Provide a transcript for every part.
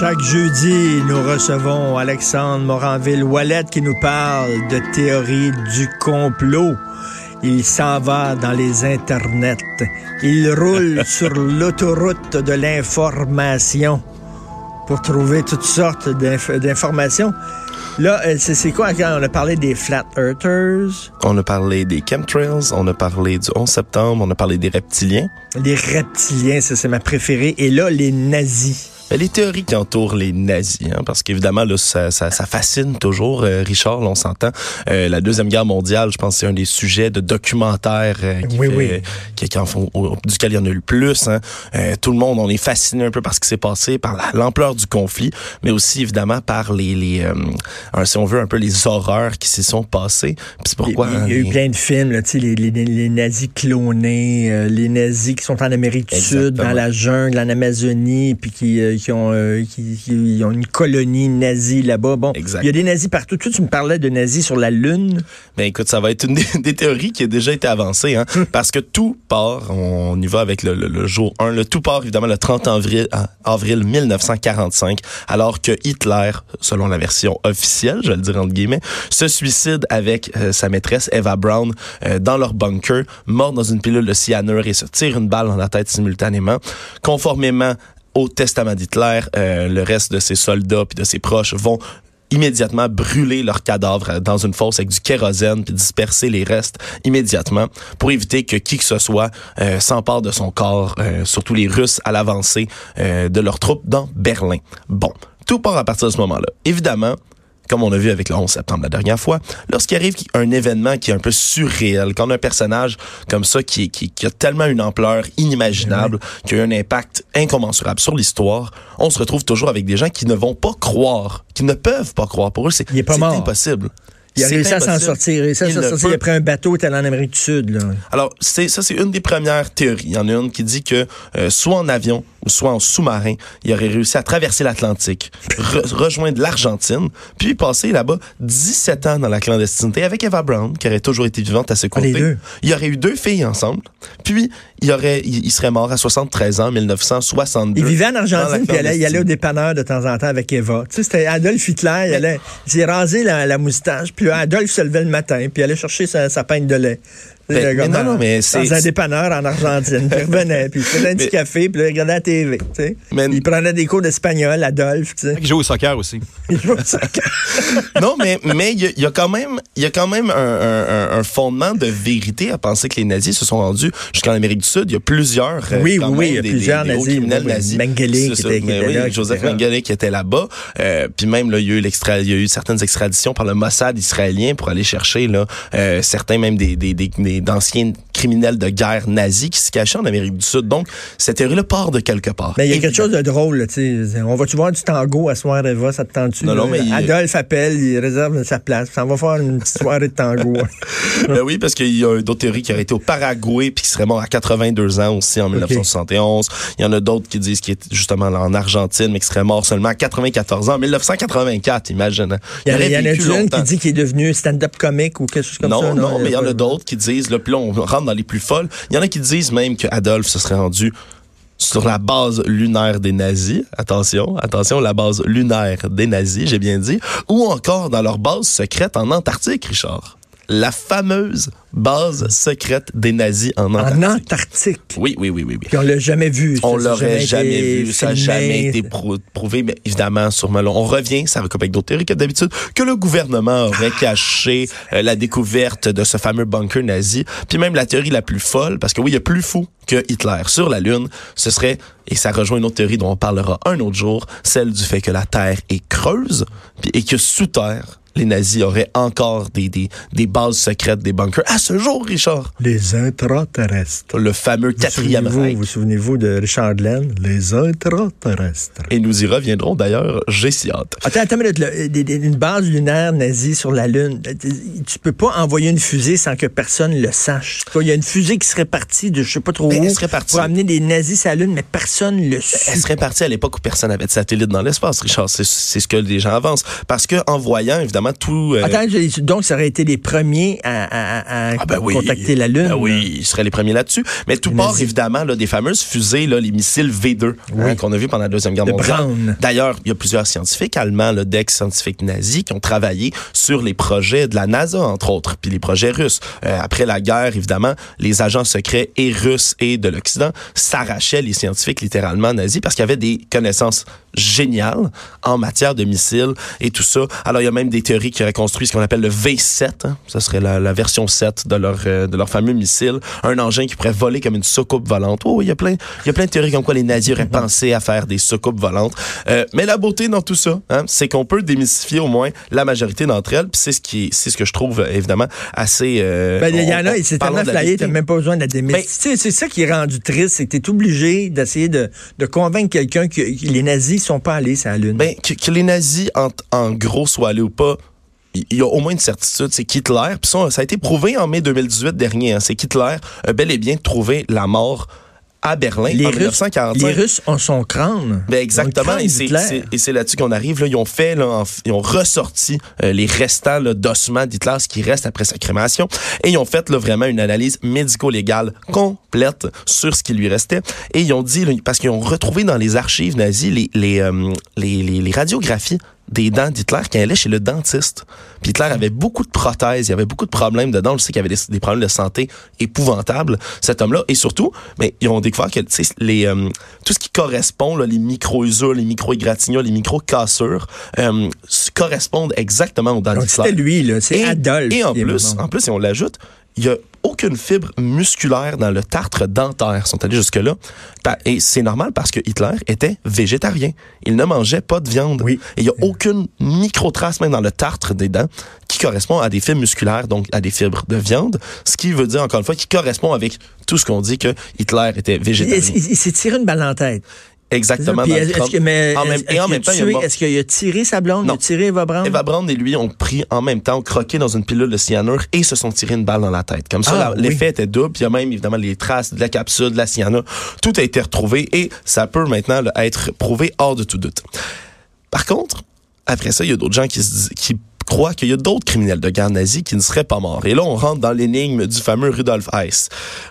chaque jeudi, nous recevons Alexandre Moranville-Wallet qui nous parle de théorie du complot. Il s'en va dans les internets. Il roule sur l'autoroute de l'information pour trouver toutes sortes d'informations. Là, euh, c'est quoi? Quand on a parlé des Flat Earthers? On a parlé des chemtrails, on a parlé du 11 septembre, on a parlé des reptiliens. Les reptiliens, ça c'est ma préférée. Et là, les nazis. Ben, les théories qui entourent les nazis, hein, parce qu'évidemment, là, ça, ça, ça, fascine toujours. Euh, Richard, on s'entend. Euh, la Deuxième Guerre mondiale, je pense c'est un des sujets de documentaires euh, qui, Qui, qui, en font, duquel il y en a eu le plus. Hein. tout le monde, on est fasciné un peu par ce qui s'est passé, par l'ampleur du conflit, mais aussi évidemment par les, les si on veut, un peu les horreurs qui s'y sont passées. c'est pourquoi... Il y a eu plein de films, là, les, les, les nazis clonés, les nazis qui sont en Amérique du Sud, dans la jungle, en Amazonie, puis qui qui ont, euh, qui, ont une colonie nazie là-bas. Bon, il y a des nazis partout. Toi, tu me parlais de nazis sur la Lune. Ben écoute, ça va être une des, théories qui a déjà été avancée, hein, hum. parce que tout part, on y va avec le, jour 1, le tout part évidemment le 30 avril, avril 1945, alors que Hitler, selon la version officielle, je vais le dire entre guillemets, se suicide avec euh, sa maîtresse Eva Brown euh, dans leur bunker, mort dans une pilule de cyanure et se tire une balle dans la tête simultanément, conformément au testament d'Hitler, euh, le reste de ses soldats puis de ses proches vont immédiatement brûler leurs cadavres dans une fosse avec du kérosène puis disperser les restes immédiatement pour éviter que qui que ce soit euh, s'empare de son corps, euh, surtout les Russes à l'avancée de leurs troupes dans Berlin. Bon, tout part à partir de ce moment-là. Évidemment, comme on a vu avec le 11 septembre la dernière fois, lorsqu'il arrive un événement qui est un peu surréel, quand on a un personnage comme ça qui, qui, qui a tellement une ampleur inimaginable, qui a un impact incommensurable sur l'histoire, on se retrouve toujours avec des gens qui ne vont pas croire, qui ne peuvent pas croire. Pour eux, c'est impossible. Il a réussi à s'en sortir. Il a s'en sortir. Il a un bateau, il est en Amérique du Sud. Là. Alors, c'est ça, c'est une des premières théories. Il y en a une qui dit que euh, soit en avion ou soit en sous-marin, il aurait réussi à traverser l'Atlantique, rejoindre l'Argentine, puis passer là-bas 17 ans dans la clandestinité avec Eva Brown, qui aurait toujours été vivante à ses côtés. deux. Il y aurait eu deux filles ensemble. Puis, il, aurait, il, serait mort à 73 ans, en 1962. Il vivait en Argentine, puis il allait, il allait, au dépanneur de temps en temps avec Eva. Tu sais, c'était Adolf Hitler, il allait, il rasé la, la moustache, puis Adolphe se levait le matin, puis allait chercher sa, sa de lait. Ben, mais non, non, mais c'est. Dans un dépanneur en Argentine. il revenait, puis il faisait un petit café, puis il regardait la TV. Tu sais. Il prenait des cours d'espagnol, Adolphe. Tu sais. Il joue au soccer aussi. il joue au soccer. non, mais mais il y, a quand même, il y a quand même un, un, un, fondement de vérité à penser que les nazis se sont rendus jusqu'en Amérique du Sud. Il y a plusieurs. Euh, oui, oui, oui, il y a plusieurs nazis. criminels nazis. Mengele qui était, là. Joseph Mengele qui était là-bas. Euh, puis même, là, il y, a eu il y a eu certaines extraditions par le Mossad israélien pour aller chercher là, euh, certains même des, des, des, d'anciens criminels de guerre nazis qui se cachaient en Amérique du Sud. Donc, cette théorie-là part de quelque part. Mais il y a quelque chose de drôle, tu sais. On va-tu voir du tango à soir Eva, ça te tente-tu? Non, non, mais Adolphe appelle, il réserve sa place. Ça va faire une petite soirée de tango. ben oui, parce qu'il y a d'autres théories qui auraient été au Paraguay puis qui seraient morts à 82 ans aussi en 1971. Il y en a d'autres qui disent qu'il est justement en Argentine, mais qui serait mort seulement à 94 ans en 1984, imagine. Il y, en a, une qui dit qu'il est devenu stand-up comique ou quelque chose comme ça. Non, non, mais il y en a d'autres qui disent, là, puis là, on rentre dans les plus folles. Il y en a qui disent même que Adolphe se serait rendu sur la base lunaire des nazis, attention, attention, la base lunaire des nazis, j'ai bien dit, ou encore dans leur base secrète en Antarctique, Richard. La fameuse base secrète des nazis en Antarctique. En Antarctique. Oui, oui, oui, oui. oui. Puis on l'a jamais vu. On l'aurait jamais, vu. Ça n'a jamais été prouvé. Mais évidemment, sûrement, on revient, ça comme avec d'autres théories que d'habitude, que le gouvernement aurait caché euh, la découverte de ce fameux bunker nazi. Puis même la théorie la plus folle, parce que oui, il y a plus fou que Hitler sur la Lune, ce serait, et ça rejoint une autre théorie dont on parlera un autre jour, celle du fait que la Terre est creuse et que sous terre, les nazis auraient encore des, des, des bases secrètes, des bunkers. À ce jour, Richard. Les intraterrestres. Le fameux quatrième Reich. Vous souvenez-vous de Richard Glenn? Les intraterrestres. Et nous y reviendrons d'ailleurs, j'ai si hâte. Attends, attends une base lunaire nazie sur la Lune. Tu peux pas envoyer une fusée sans que personne le sache. Il y a une fusée qui serait partie de je sais pas trop où pour amener des nazis sur la Lune, mais personne le sait. Elle serait partie à l'époque où personne n'avait de satellite dans l'espace, Richard. C'est ce que les gens avancent. Parce que en voyant, évidemment, évidemment tout. Euh, Attends, donc ça aurait été les premiers à, à, à ah, ben contacter la Lune. Ben oui, ils seraient les premiers là-dessus. Mais tout part évidemment là, des fameuses fusées, là, les missiles V2 hein, qu'on a vu pendant la deuxième guerre mondiale. D'ailleurs, il y a plusieurs scientifiques allemands, d'ex-scientifiques nazis, qui ont travaillé sur les projets de la NASA entre autres, puis les projets russes. Euh, après la guerre, évidemment, les agents secrets et russes et de l'Occident s'arrachaient les scientifiques littéralement nazis parce qu'il y avait des connaissances géniales en matière de missiles et tout ça. Alors, il y a même des théories qui auraient construit ce qu'on appelle le V7. Hein. Ça serait la, version 7 de leur, euh, de leur fameux missile. Un engin qui pourrait voler comme une soucoupe volante. Oh, il y a plein, il y a plein de théories comme quoi les nazis auraient pensé à faire des soucoupes volantes. Euh, mais la beauté dans tout ça, hein, c'est qu'on peut démystifier au moins la majorité d'entre elles. Puis c'est ce qui, c'est ce que je trouve évidemment assez. Euh, ben, il y en a, c'est tellement flyé, t'as même pas besoin de la démystifier. Ben, c'est ça qui est rendu triste, c'est que t'es obligé d'essayer de, de convaincre quelqu'un que les nazis sont pas allés sur la Lune. Ben, que, les nazis, en, gros, soient allés ou pas, il y a au moins une certitude, c'est qu'Hitler, puis ça, ça, a été prouvé en mai 2018 dernier, hein, c'est qu'Hitler a bel et bien trouvé la mort à Berlin les en Russes, 1945. Les Russes ont son crâne. Ben exactement. et c'est là-dessus qu'on arrive. Là, ils ont fait, là, ils ont ressorti euh, les restants d'ossements d'Hitler, ce qui reste après sa crémation, et ils ont fait là, vraiment une analyse médico-légale complète sur ce qui lui restait. Et ils ont dit, parce qu'ils ont retrouvé dans les archives nazies les, les, euh, les, les, les radiographies des dents d'Hitler qui allait chez le dentiste. Puis Hitler avait beaucoup de prothèses, il y avait beaucoup de problèmes dedans. Je sais qu'il y avait des, problèmes de santé épouvantables, cet homme-là. Et surtout, mais ils ont découvert que les, euh, tout ce qui correspond, là, les micro-usures, les micro-égratignures, les micro-cassures, euh, correspondent exactement aux dents d'Hitler. C'était lui, là. C'est Adolphe. Et en plus, en plus, si on l'ajoute, il y a aucune fibre musculaire dans le tartre dentaire. Ils sont allés jusque-là. Et c'est normal parce que Hitler était végétarien. Il ne mangeait pas de viande. Oui. Et il n'y a aucune micro-trace même dans le tartre des dents qui correspond à des fibres musculaires, donc à des fibres de viande. Ce qui veut dire, encore une fois, qui correspond avec tout ce qu'on dit que Hitler était végétarien. Il, il s'est tiré une balle en tête. Exactement. est-ce que, mais, en même, et en même temps, est-ce qu'il a tiré sa blonde? Il a tiré Eva Braun? Eva et lui ont pris en même temps, croqué dans une pilule de cyanure et se sont tirés une balle dans la tête. Comme ça, ah, l'effet était double. Puis il y a même évidemment les traces de la capsule, de la cyanure. Tout a été retrouvé et ça peut maintenant être prouvé hors de tout doute. Par contre, après ça, il y a d'autres gens qui, se, qui croit qu'il y a d'autres criminels de guerre nazis qui ne seraient pas morts. Et là, on rentre dans l'énigme du fameux Rudolf Heiss.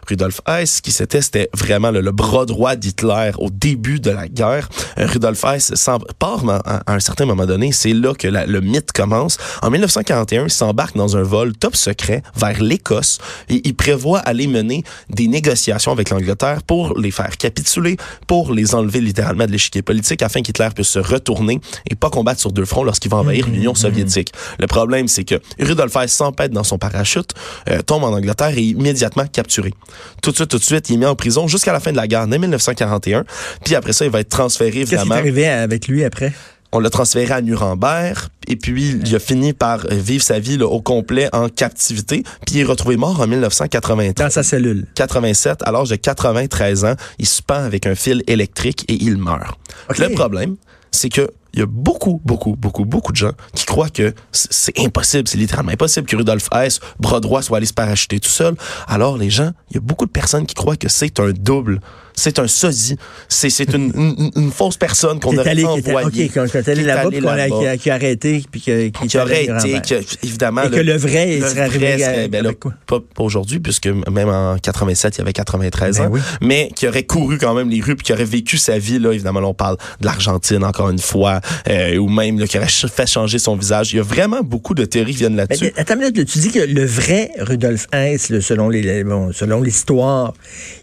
Rudolf Heiss, qui c'était, c'était vraiment le, bras droit d'Hitler au début de la guerre. Euh, Rudolf Heiss part à, un certain moment donné. C'est là que le mythe commence. En 1941, il s'embarque dans un vol top secret vers l'Écosse et il prévoit aller mener des négociations avec l'Angleterre pour les faire capituler, pour les enlever littéralement de l'échiquier politique afin qu'Hitler puisse se retourner et pas combattre sur deux fronts lorsqu'il va envahir mmh, l'Union mmh, mmh. soviétique. Le problème, c'est que Rudolf Hess s'empête dans son parachute, euh, tombe en Angleterre et est immédiatement capturé. Tout de suite, tout de suite, il est mis en prison jusqu'à la fin de la guerre, en 1941. Puis après ça, il va être transféré, évidemment. Qu'est-ce qui est arrivé avec lui après? on l'a transféré à Nuremberg et puis il a fini par vivre sa vie au complet en captivité puis il est retrouvé mort en 1983. Dans sa cellule. 87 à l'âge de 93 ans, il se pend avec un fil électrique et il meurt. Le problème, c'est que il y a beaucoup, beaucoup, beaucoup, beaucoup de gens qui croient que c'est impossible, c'est littéralement impossible que Rudolf Hess, bras droit, soit allé se parachuter tout seul. Alors, les gens, il y a beaucoup de personnes qui croient que c'est un double c'est un sosie. C'est une, une, une, fausse personne qu'on a allé, envoyée. OK, quand allé là-bas, qui, a, qui a arrêté, puis qui, qui aurait été, que, évidemment... Et que le vrai, il serait arrivé ben là, Pas, aujourd'hui, puisque même en 87, il avait 93 ben ans, mais qui aurait couru quand même les rues, puis qui aurait vécu sa vie, là, évidemment, là, on parle de l'Argentine, encore une fois, euh, ou même là, qui aurait fait changer son visage. Il y a vraiment beaucoup de théories qui viennent là-dessus. attends une minute, tu dis que le vrai Rudolf Hess, selon les, bon, selon l'histoire,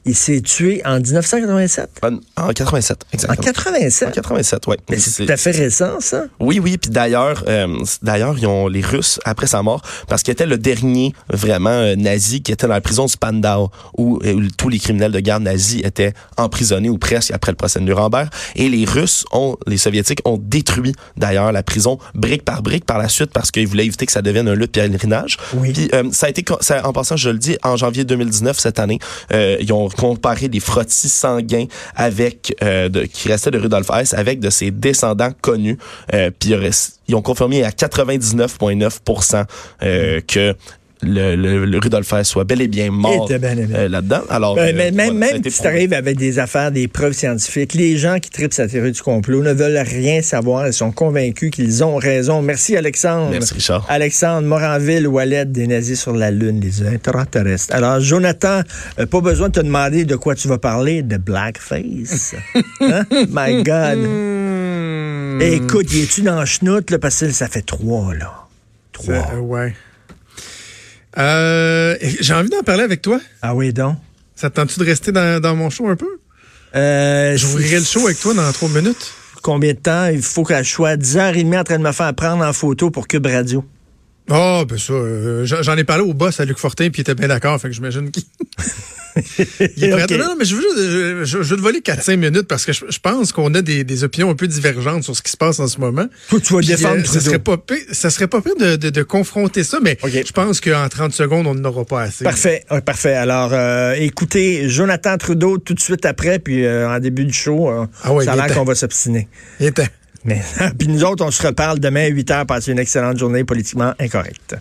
il s'est tué en 19 1987? En, 87, exactement. En 87? En 87, oui. C'est tout à fait récent, ça? Oui, oui. Puis d'ailleurs, euh, d'ailleurs, ils ont les Russes, après sa mort, parce qu'il était le dernier vraiment euh, nazi qui était dans la prison de Spandau, où, euh, où, tous les criminels de guerre nazis étaient emprisonnés ou presque après le procès de Nuremberg. Et les Russes ont, les Soviétiques ont détruit d'ailleurs la prison brique par brique par la suite parce qu'ils voulaient éviter que ça devienne un lieu de pèlerinage. Oui. Puis ça a été, ça, en passant, je le dis, en janvier 2019, cette année, ils ont comparé des frottis sanguin avec euh, de, qui restait de Rudolf Hess avec de ses descendants connus. Euh, puis ils ont confirmé à 99,9% euh, que le, le, le Rudolf Hess soit bel et bien mort euh, là-dedans. Alors, Ben, euh, même voilà, même si tu arrives avec des affaires, des preuves scientifiques, les gens qui tripent sa théorie du complot ne veulent rien savoir. Ils sont convaincus qu'ils ont raison. Merci, Alexandre. Merci, Richard. Alexandre Moranville, Wallet, des nazis sur la Lune, les intraterrestres. Alors, Jonathan, euh, pas besoin de te demander de quoi tu vas parler, de blackface. hein? My God. Hmm. Écoute, y es-tu dans le chenoute, là, parce que ça fait trois, là. Trois. Ça, euh, ouais. Euh, J'ai envie d'en parler avec toi. Ah oui, donc? Ça te tente-tu de rester dans, dans mon show un peu? Euh, J'ouvrirai le show avec toi dans trois minutes. Combien de temps? Il faut que je sois? À 10h30 en train de me faire prendre en photo pour Cube Radio. Ah, ben ça, euh, j'en j'en ai parlé au boss à Luc Fortin, puis il était bien d'accord, fait que j'imagine qu'il... il est. Non, non, mais je veux, juste- je, je- je veux te voler 4-5 minutes parce que je, je pense qu'on a des, des opinions un peu divergentes sur ce qui se passe en ce moment. Toi, tu vas Puis, défendre euh, ça serait pas pire, ça serait pas pire de, de- de confronter ça, mais je pense qu'en 30 secondes, on n'aura pas assez. Parfait, parfait. Alors, euh, écoutez, Jonathan Trudeau tout de suite après, puis euh, en début du show, euh, Ah ouais, ça a l'air qu'on va s'obstiner. Mais puis nous autres, on se reparle demain à 8 h. Passez une excellente journée politiquement incorrecte.